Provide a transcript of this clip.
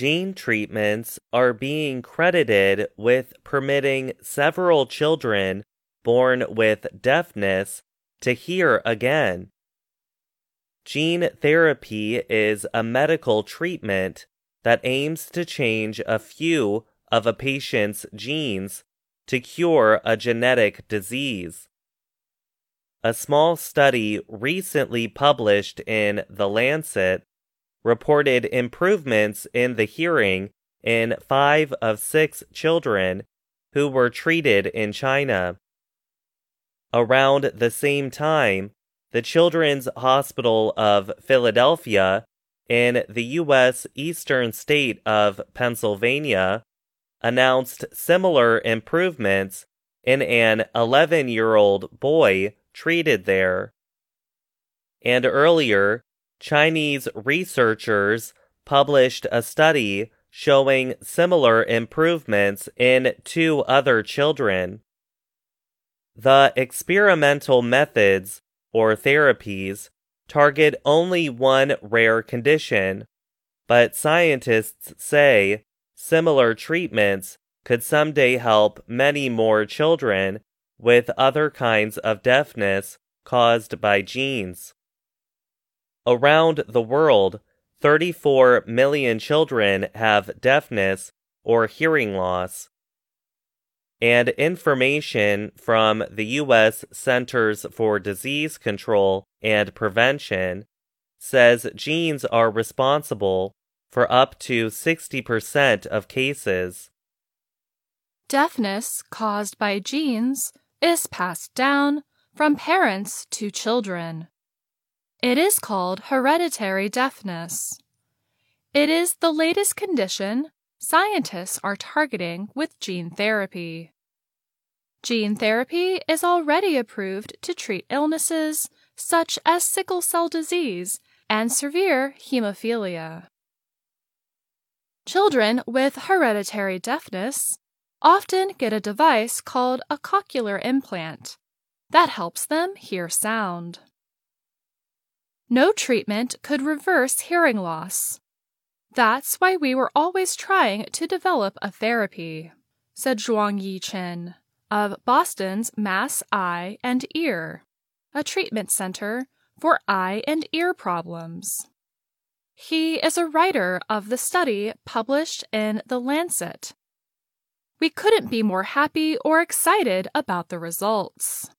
gene treatments are being credited with permitting several children born with deafness to hear again. Gene therapy is a medical treatment that aims to change a few of a patient's genes to cure a genetic disease. A small study recently published in The Lancet reported improvements in the hearing in five of six children who were treated in China. Around the same time, the Children's Hospital of Philadelphia in the U.S. eastern state of Pennsylvania announced similar improvements in an 11 year old boy treated there. And earlier, Chinese researchers published a study showing similar improvements in two other children. The experimental methods, or therapies, target only one rare condition, but scientists say similar treatments could someday help many more children with other kinds of deafness caused by genes. Around the world, 34 million children have deafness or hearing loss. And information from the U.S. Centers for Disease Control and Prevention says genes are responsible for up to 60% of cases. Deafness caused by genes is passed down from parents to children. It is called hereditary deafness. It is the latest condition scientists are targeting with gene therapy. Gene therapy is already approved to treat illnesses such as sickle cell disease and severe hemophilia. Children with hereditary deafness often get a device called a cochlear implant that helps them hear sound. No treatment could reverse hearing loss. That's why we were always trying to develop a therapy, said Zheng-Yi Chen of Boston's Mass Eye and Ear, a treatment center for eye and ear problems. He is a writer of the study published in The Lancet we couldn't be more happy or excited about the results.